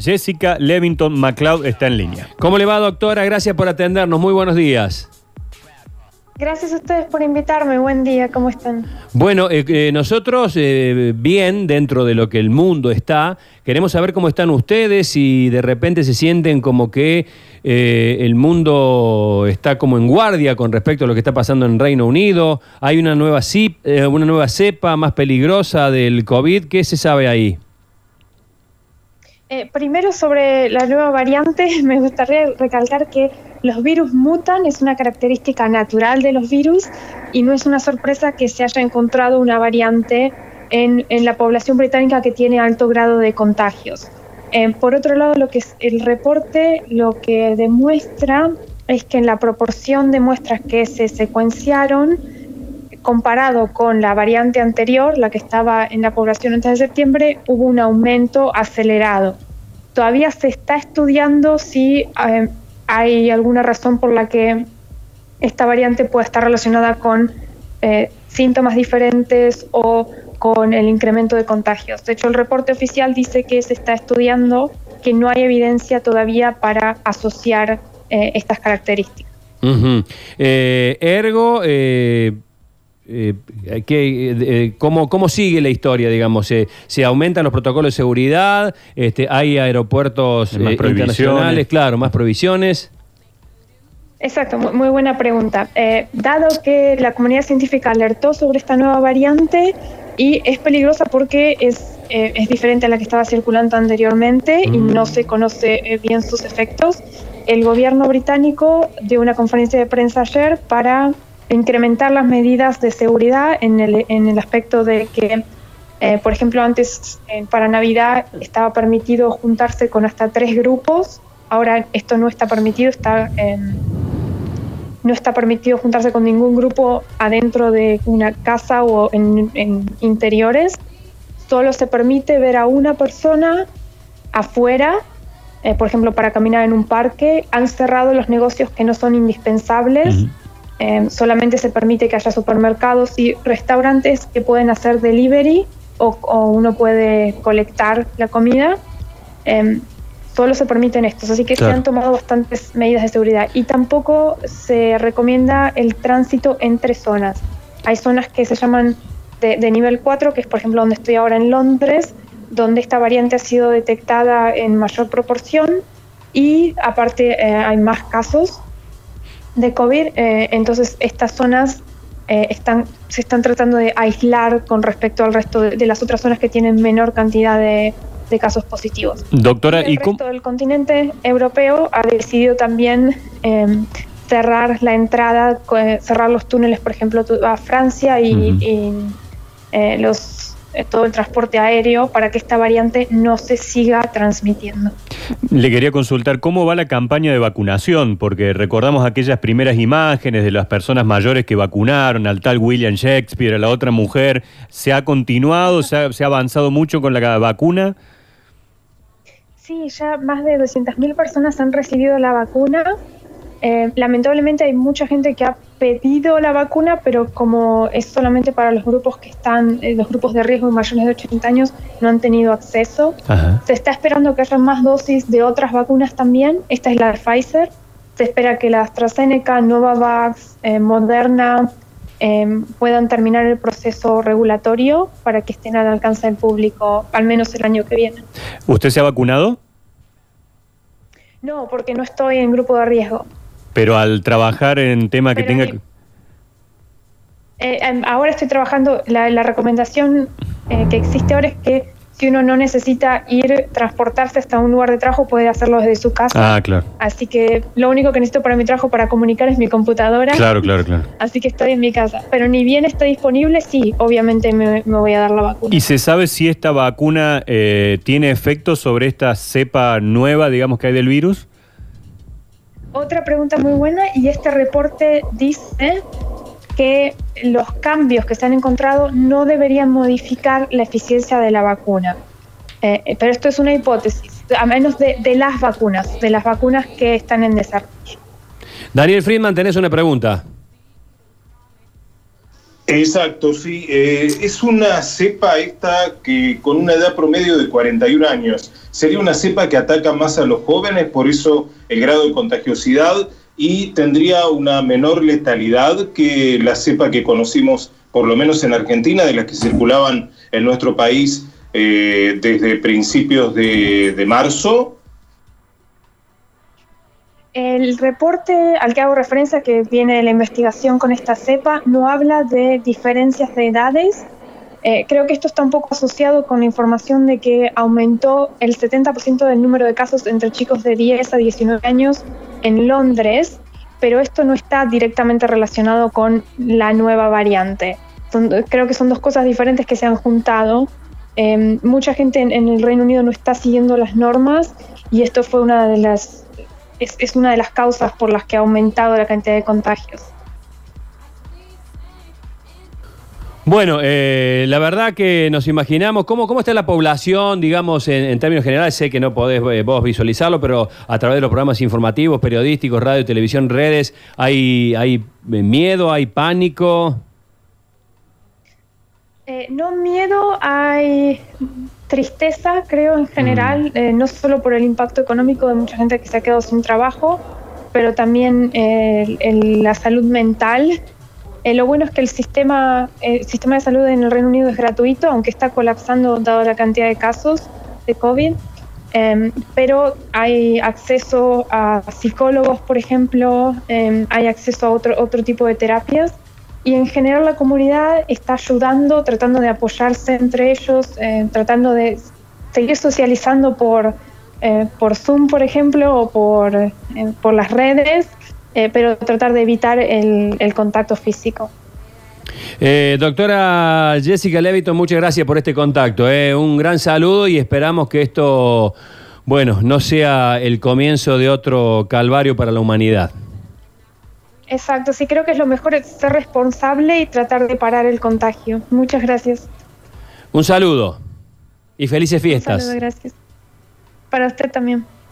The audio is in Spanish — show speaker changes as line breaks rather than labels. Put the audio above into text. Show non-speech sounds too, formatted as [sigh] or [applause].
Jessica Levington McLeod está en línea.
¿Cómo le va, doctora? Gracias por atendernos. Muy buenos días.
Gracias a ustedes por invitarme. Buen día, ¿cómo están?
Bueno, eh, eh, nosotros eh, bien dentro de lo que el mundo está, queremos saber cómo están ustedes y de repente se sienten como que el mundo está como en guardia con respecto a lo que está pasando en Reino Unido. Hay una nueva, una nueva cepa más peligrosa del COVID. ¿Qué se sabe ahí?
Eh, primero sobre la nueva variante, [laughs] me gustaría recalcar que los virus mutan, es una característica natural de los virus y no es una sorpresa que se haya encontrado una variante en, la población británica que tiene alto grado de contagios. Eh, por otro lado, lo que es el reporte lo que demuestra es que en la proporción de muestras que se secuenciaron, comparado con la variante anterior, la que estaba en la población antes de septiembre, hubo un aumento acelerado. Todavía se está estudiando si eh, hay alguna razón por la que esta variante puede estar relacionada con eh, síntomas diferentes o con el incremento de contagios. De hecho, el reporte oficial dice que se está estudiando, que no hay evidencia todavía para asociar eh, estas características.
ergo, eh, eh, ¿cómo, ¿Cómo sigue la historia, digamos? ¿Se aumentan los protocolos de seguridad? Este, ¿Hay aeropuertos eh, internacionales? Claro, más provisiones.
Exacto, muy, buena pregunta. dado que la comunidad científica alertó sobre esta nueva variante y es peligrosa porque es, es diferente a la que estaba circulando anteriormente y mm. no se conoce bien sus efectos, el gobierno británico dio una conferencia de prensa ayer para incrementar las medidas de seguridad en el, en el aspecto de que, eh, por ejemplo, antes eh, para Navidad estaba permitido juntarse con hasta tres grupos, ahora esto no está permitido, está, no está permitido juntarse con ningún grupo adentro de una casa o en, interiores, solo se permite ver a una persona afuera. Eh, por ejemplo, para caminar en un parque, han cerrado los negocios que no son indispensables. Em, solamente se permite que haya supermercados y restaurantes que pueden hacer delivery o, uno puede colectar la comida. Em, solo se permiten estos, así que se han tomado bastantes medidas de seguridad. Y tampoco se recomienda el tránsito entre zonas. Hay zonas que se llaman de, nivel 4, que es por ejemplo donde estoy ahora en Londres, donde esta variante ha sido detectada en mayor proporción y aparte eh, hay más casos de COVID, eh, entonces estas zonas eh, están, se están tratando de aislar con respecto al resto de, las otras zonas que tienen menor cantidad de, casos positivos.
Doctora,
¿y el resto del continente europeo ha decidido también em, cerrar la entrada, cerrar los túneles, por ejemplo, a Francia y, eh, los eh, todo el transporte aéreo para que esta variante no se siga transmitiendo.
Le quería consultar cómo va la campaña de vacunación, porque recordamos aquellas primeras imágenes de las personas mayores que vacunaron, al tal William Shakespeare, a la otra mujer. ¿Se ha continuado, se ha, avanzado mucho con la vacuna?
Sí, ya más de 200.000 personas han recibido la vacuna. Eh, lamentablemente hay mucha gente que ha pedido la vacuna, pero como es solamente para los grupos que están, eh, los grupos de riesgo mayores de 80 años, no han tenido acceso. Se está esperando que haya más dosis de otras vacunas también. Esta es la de Pfizer. Se espera que la AstraZeneca, Novavax, eh, Moderna puedan terminar el proceso regulatorio para que estén al alcance del público al menos el año que viene.
¿Usted se ha vacunado?
No, porque no estoy en grupo de riesgo.
Pero al trabajar en tema que tenga...
Eh, em, ahora estoy trabajando, la, recomendación eh, que existe ahora es que si uno no necesita ir, transportarse hasta un lugar de trabajo, puede hacerlo desde su casa.
Ah, claro.
Así que lo único que necesito para mi trabajo, para comunicar, es mi computadora.
Claro, claro, claro. [laughs]
Así que estoy en mi casa. Pero ni bien está disponible, sí, obviamente me, voy a dar la vacuna.
¿Y se sabe si esta vacuna eh, tiene efecto sobre esta cepa nueva, digamos, que hay del virus?
Otra pregunta muy buena y este reporte dice que los cambios que se han encontrado no deberían modificar la eficiencia de la vacuna. Eh, eh, pero esto es una hipótesis, a menos de, las vacunas, de las vacunas que están en desarrollo.
Daniel Friedman, tenés una pregunta.
Exacto, sí. Eh, es una cepa esta que con una edad promedio de 41 años sería una cepa que ataca más a los jóvenes, por eso el grado de contagiosidad y tendría una menor letalidad que la cepa que conocimos, por lo menos en Argentina, de las que circulaban en nuestro país eh, desde principios de, de marzo.
El reporte al que hago referencia, que viene de la investigación con esta cepa, no habla de diferencias de edades. Eh, creo que esto está un poco asociado con la información de que aumentó el 70% del número de casos entre chicos de 10 a 19 años en Londres, pero esto no está directamente relacionado con la nueva variante. creo que son dos cosas diferentes que se han juntado. Eh, mucha gente en, en el Reino Unido no está siguiendo las normas y esto fue una de las es una de las causas por las que ha aumentado la cantidad de contagios.
Bueno, eh, la verdad que nos imaginamos cómo, cómo está la población, digamos, en, en términos generales. Sé que no podés eh, vos visualizarlo, pero a través de los programas informativos, periodísticos, radio, televisión, redes, ¿hay, hay eh, miedo, hay pánico?
Eh, no miedo, hay tristeza, creo, en general, eh, no solo por el impacto económico de mucha gente que se ha quedado sin trabajo, pero también el- la salud mental. Eh, lo bueno es que el sistema, el sistema de salud en el Reino Unido es gratuito, aunque está colapsando dado la cantidad de casos de COVID. Em, pero hay acceso a psicólogos, por ejemplo, em, hay acceso a otro, otro tipo de terapias y en general la comunidad está ayudando, tratando de apoyarse entre ellos, eh, tratando de seguir socializando por, eh, por Zoom, por ejemplo, o por, eh, por las redes, eh, pero tratar de evitar el, el contacto físico.
Eh, doctora Jessica Levito, muchas gracias por este contacto. eh. Un gran saludo y esperamos que esto, bueno, no sea el comienzo de otro calvario para la humanidad.
Exacto, sí creo que es lo mejor es ser responsable y tratar de parar el contagio. Muchas gracias.
Un saludo y felices
Un
fiestas.
saludo, gracias. Para usted también.